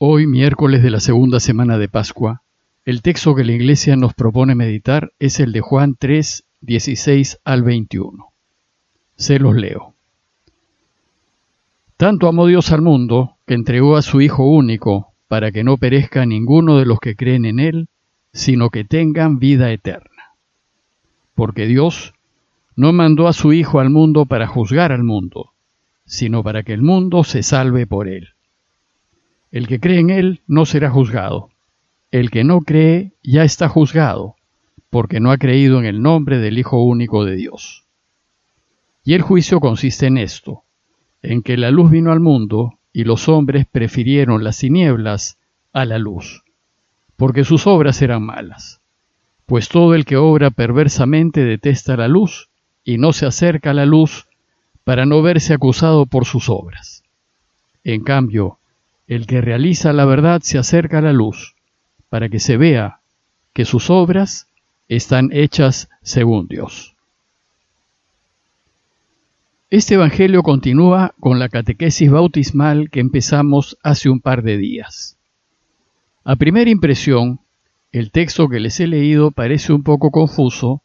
Hoy, miércoles de la segunda semana de Pascua, el texto que la Iglesia nos propone meditar es el de Juan 3, 16 al 21. Se los leo. Tanto amó Dios al mundo que entregó a su Hijo único para que no perezca ninguno de los que creen en Él, sino que tengan vida eterna. Porque Dios no mandó a su Hijo al mundo para juzgar al mundo, sino para que el mundo se salve por Él. El que cree en Él no será juzgado. El que no cree ya está juzgado, porque no ha creído en el nombre del Hijo único de Dios. Y el juicio consiste en esto, en que la luz vino al mundo y los hombres prefirieron las tinieblas a la luz, porque sus obras eran malas. Pues todo el que obra perversamente detesta la luz y no se acerca a la luz para no verse acusado por sus obras. En cambio, el que realiza la verdad se acerca a la luz, para que se vea que sus obras están hechas según Dios. Este Evangelio continúa con la catequesis bautismal que empezamos hace un par de días. A primera impresión, el texto que les he leído parece un poco confuso,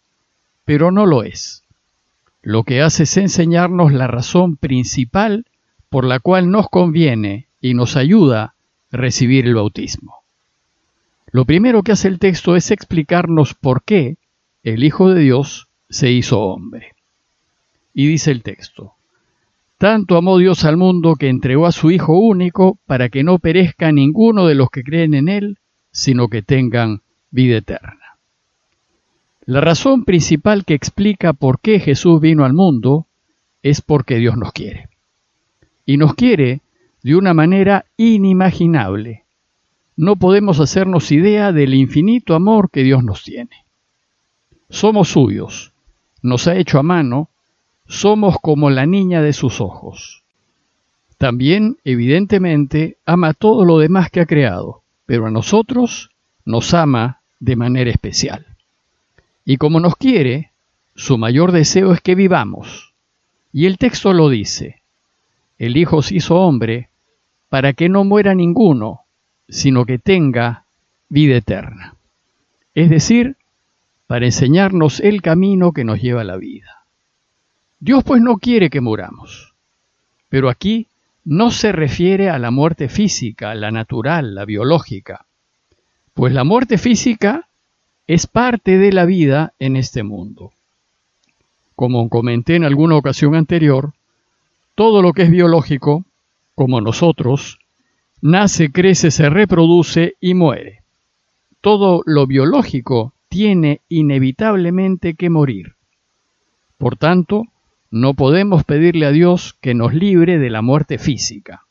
pero no lo es. Lo que hace es enseñarnos la razón principal por la cual nos conviene y nos ayuda recibir el bautismo. Lo primero que hace el texto es explicarnos por qué el Hijo de Dios se hizo hombre. Y dice el texto, Tanto amó Dios al mundo que entregó a su Hijo único para que no perezca ninguno de los que creen en Él, sino que tengan vida eterna. La razón principal que explica por qué Jesús vino al mundo es porque Dios nos quiere. Y nos quiere de una manera inimaginable. No podemos hacernos idea del infinito amor que Dios nos tiene. Somos suyos, nos ha hecho a mano somos como la niña de sus ojos. También, evidentemente, ama todo lo demás que ha creado, pero a nosotros nos ama de manera especial. Y como nos quiere, su mayor deseo es que vivamos. Y el texto lo dice, el Hijo se hizo hombre para que no muera ninguno, sino que tenga vida eterna. Es decir, para enseñarnos el camino que nos lleva a la vida. Dios pues no quiere que muramos. Pero aquí no se refiere a la muerte física, la natural, la biológica, pues la muerte física es parte de la vida en este mundo. Como comenté en alguna ocasión anterior, todo lo que es biológico, como nosotros, nace, crece, se reproduce y muere. Todo lo biológico tiene inevitablemente que morir. Por tanto, no podemos pedirle a Dios que nos libre de la muerte física.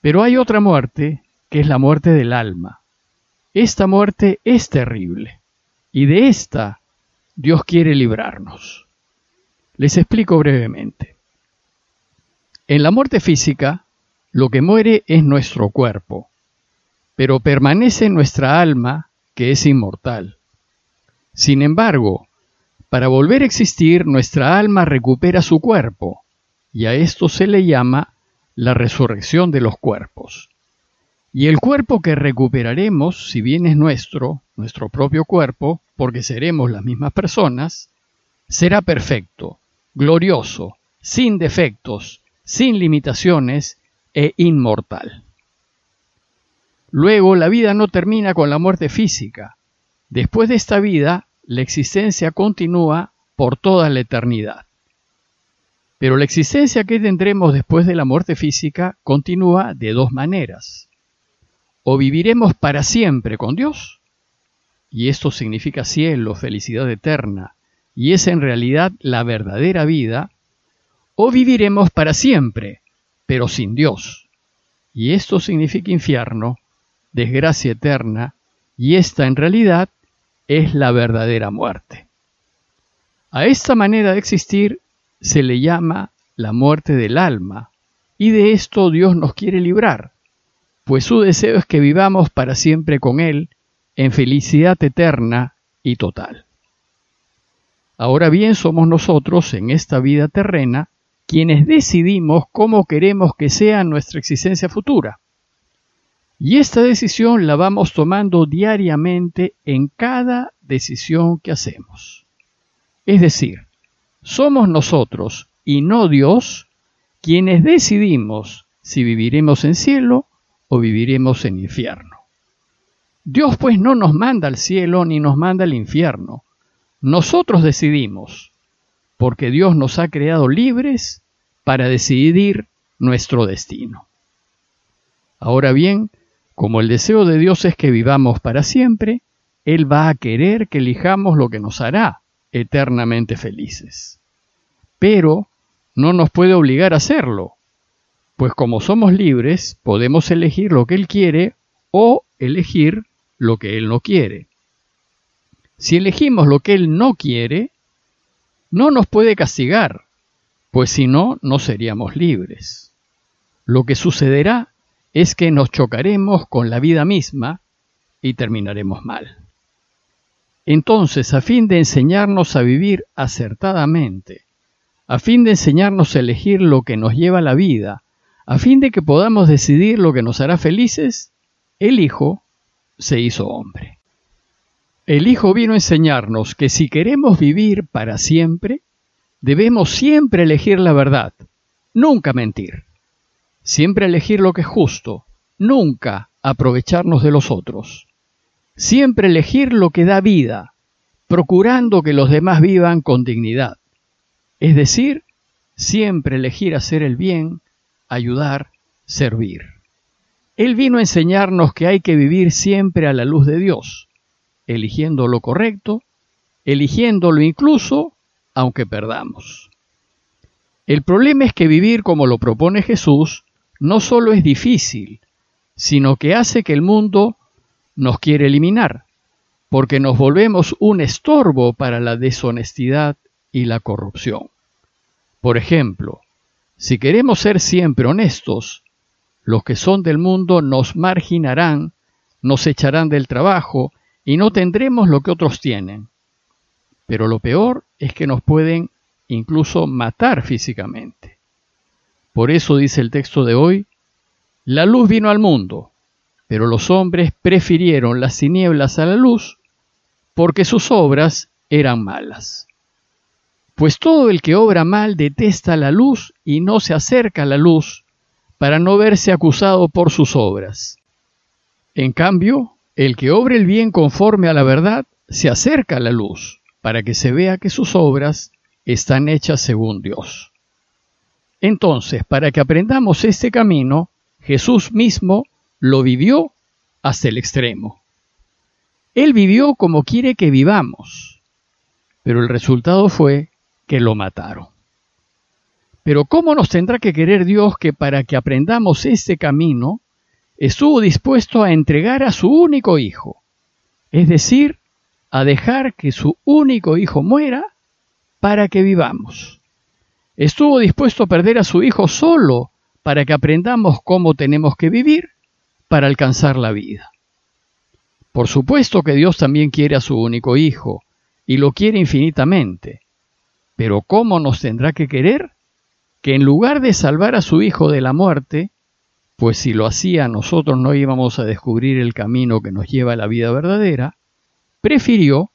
Pero hay otra muerte, que es la muerte del alma. Esta muerte es terrible, y de esta Dios quiere librarnos. Les explico brevemente. En la muerte física, lo que muere es nuestro cuerpo, pero permanece nuestra alma, que es inmortal. Sin embargo, para volver a existir, nuestra alma recupera su cuerpo, y a esto se le llama la resurrección de los cuerpos. Y el cuerpo que recuperaremos, si bien es nuestro, nuestro propio cuerpo, porque seremos las mismas personas, será perfecto, glorioso, sin defectos, sin limitaciones e inmortal. Luego, la vida no termina con la muerte física. Después de esta vida la existencia continúa por toda la eternidad. Pero la existencia que tendremos después de la muerte física continúa de dos maneras. O viviremos para siempre con Dios, y esto significa cielo, felicidad eterna, y es en realidad la verdadera vida, o viviremos para siempre, pero sin Dios, y esto significa infierno, desgracia eterna, y esta en realidad es la verdadera muerte. A esta manera de existir se le llama la muerte del alma, y de esto Dios nos quiere librar, pues su deseo es que vivamos para siempre con Él en felicidad eterna y total. Ahora bien, somos nosotros en esta vida terrena quienes decidimos cómo queremos que sea nuestra existencia futura. Y esta decisión la vamos tomando diariamente en cada decisión que hacemos. Es decir, somos nosotros y no Dios quienes decidimos si viviremos en cielo o viviremos en infierno. Dios pues no nos manda al cielo ni nos manda al infierno. Nosotros decidimos, porque Dios nos ha creado libres para decidir nuestro destino. Ahora bien, como el deseo de Dios es que vivamos para siempre, Él va a querer que elijamos lo que nos hará eternamente felices. Pero no nos puede obligar a hacerlo, pues como somos libres, podemos elegir lo que Él quiere o elegir lo que Él no quiere. Si elegimos lo que Él no quiere, no nos puede castigar, pues si no, no seríamos libres. Lo que sucederá es que nos chocaremos con la vida misma y terminaremos mal. Entonces, a fin de enseñarnos a vivir acertadamente, a fin de enseñarnos a elegir lo que nos lleva a la vida, a fin de que podamos decidir lo que nos hará felices, el Hijo se hizo hombre. El Hijo vino a enseñarnos que si queremos vivir para siempre, debemos siempre elegir la verdad, nunca mentir. Siempre elegir lo que es justo, nunca aprovecharnos de los otros. Siempre elegir lo que da vida, procurando que los demás vivan con dignidad. Es decir, siempre elegir hacer el bien, ayudar, servir. Él vino a enseñarnos que hay que vivir siempre a la luz de Dios, eligiendo lo correcto, eligiéndolo incluso aunque perdamos. El problema es que vivir como lo propone Jesús no solo es difícil, sino que hace que el mundo nos quiere eliminar, porque nos volvemos un estorbo para la deshonestidad y la corrupción. Por ejemplo, si queremos ser siempre honestos, los que son del mundo nos marginarán, nos echarán del trabajo y no tendremos lo que otros tienen. Pero lo peor es que nos pueden incluso matar físicamente. Por eso dice el texto de hoy, la luz vino al mundo, pero los hombres prefirieron las tinieblas a la luz porque sus obras eran malas. Pues todo el que obra mal detesta la luz y no se acerca a la luz para no verse acusado por sus obras. En cambio, el que obra el bien conforme a la verdad se acerca a la luz para que se vea que sus obras están hechas según Dios. Entonces, para que aprendamos este camino, Jesús mismo lo vivió hasta el extremo. Él vivió como quiere que vivamos, pero el resultado fue que lo mataron. Pero ¿cómo nos tendrá que querer Dios que para que aprendamos este camino, estuvo dispuesto a entregar a su único hijo? Es decir, a dejar que su único hijo muera para que vivamos. Estuvo dispuesto a perder a su Hijo solo para que aprendamos cómo tenemos que vivir para alcanzar la vida. Por supuesto que Dios también quiere a su único Hijo y lo quiere infinitamente. Pero ¿cómo nos tendrá que querer? Que en lugar de salvar a su Hijo de la muerte, pues si lo hacía nosotros no íbamos a descubrir el camino que nos lleva a la vida verdadera, prefirió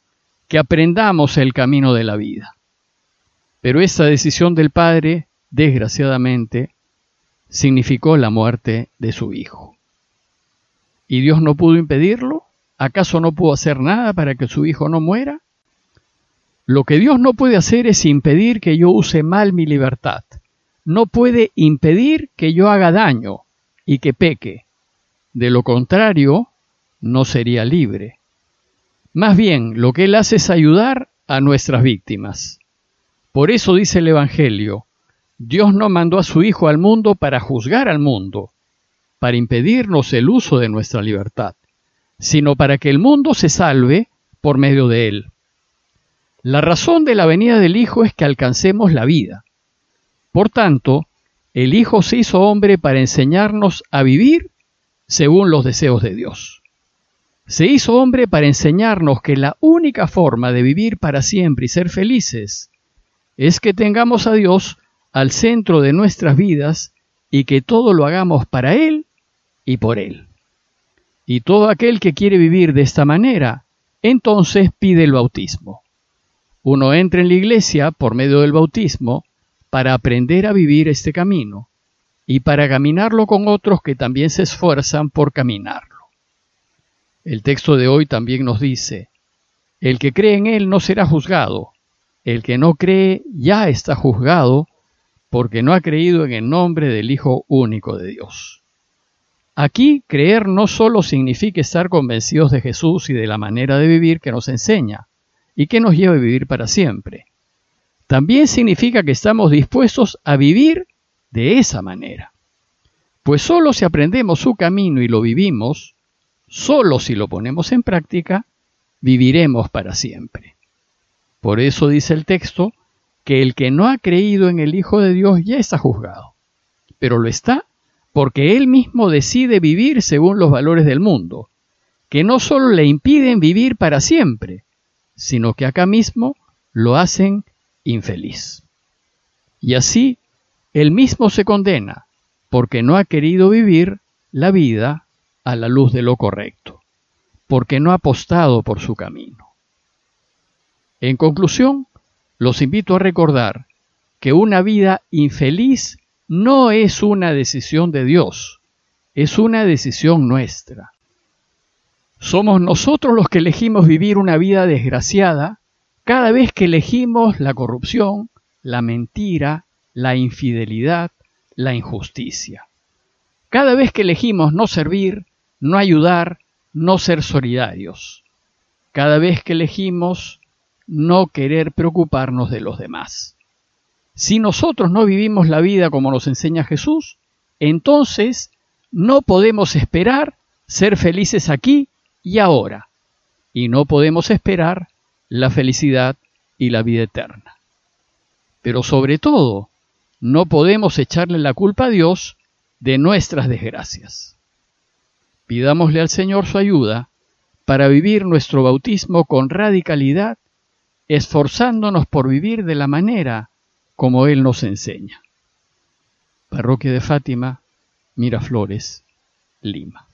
que aprendamos el camino de la vida. Pero esa decisión del padre, desgraciadamente, significó la muerte de su hijo. ¿Y Dios no pudo impedirlo? ¿Acaso no pudo hacer nada para que su hijo no muera? Lo que Dios no puede hacer es impedir que yo use mal mi libertad. No puede impedir que yo haga daño y que peque. De lo contrario, no sería libre. Más bien, lo que Él hace es ayudar a nuestras víctimas. Por eso dice el Evangelio, Dios no mandó a su Hijo al mundo para juzgar al mundo, para impedirnos el uso de nuestra libertad, sino para que el mundo se salve por medio de él. La razón de la venida del Hijo es que alcancemos la vida. Por tanto, el Hijo se hizo hombre para enseñarnos a vivir según los deseos de Dios. Se hizo hombre para enseñarnos que la única forma de vivir para siempre y ser felices es que tengamos a Dios al centro de nuestras vidas y que todo lo hagamos para Él y por Él. Y todo aquel que quiere vivir de esta manera, entonces pide el bautismo. Uno entra en la iglesia por medio del bautismo para aprender a vivir este camino y para caminarlo con otros que también se esfuerzan por caminarlo. El texto de hoy también nos dice, el que cree en Él no será juzgado, el que no cree ya está juzgado porque no ha creído en el nombre del Hijo único de Dios. Aquí creer no solo significa estar convencidos de Jesús y de la manera de vivir que nos enseña y que nos lleva a vivir para siempre. También significa que estamos dispuestos a vivir de esa manera. Pues solo si aprendemos su camino y lo vivimos, solo si lo ponemos en práctica, viviremos para siempre. Por eso dice el texto que el que no ha creído en el Hijo de Dios ya está juzgado, pero lo está porque él mismo decide vivir según los valores del mundo, que no solo le impiden vivir para siempre, sino que acá mismo lo hacen infeliz. Y así, él mismo se condena, porque no ha querido vivir la vida a la luz de lo correcto, porque no ha apostado por su camino. En conclusión, los invito a recordar que una vida infeliz no es una decisión de Dios, es una decisión nuestra. Somos nosotros los que elegimos vivir una vida desgraciada cada vez que elegimos la corrupción, la mentira, la infidelidad, la injusticia. Cada vez que elegimos no servir, no ayudar, no ser solidarios. Cada vez que elegimos no querer preocuparnos de los demás. Si nosotros no vivimos la vida como nos enseña Jesús, entonces no podemos esperar ser felices aquí y ahora, y no podemos esperar la felicidad y la vida eterna. Pero sobre todo, no podemos echarle la culpa a Dios de nuestras desgracias. Pidámosle al Señor su ayuda para vivir nuestro bautismo con radicalidad esforzándonos por vivir de la manera como Él nos enseña. Parroquia de Fátima, Miraflores, Lima.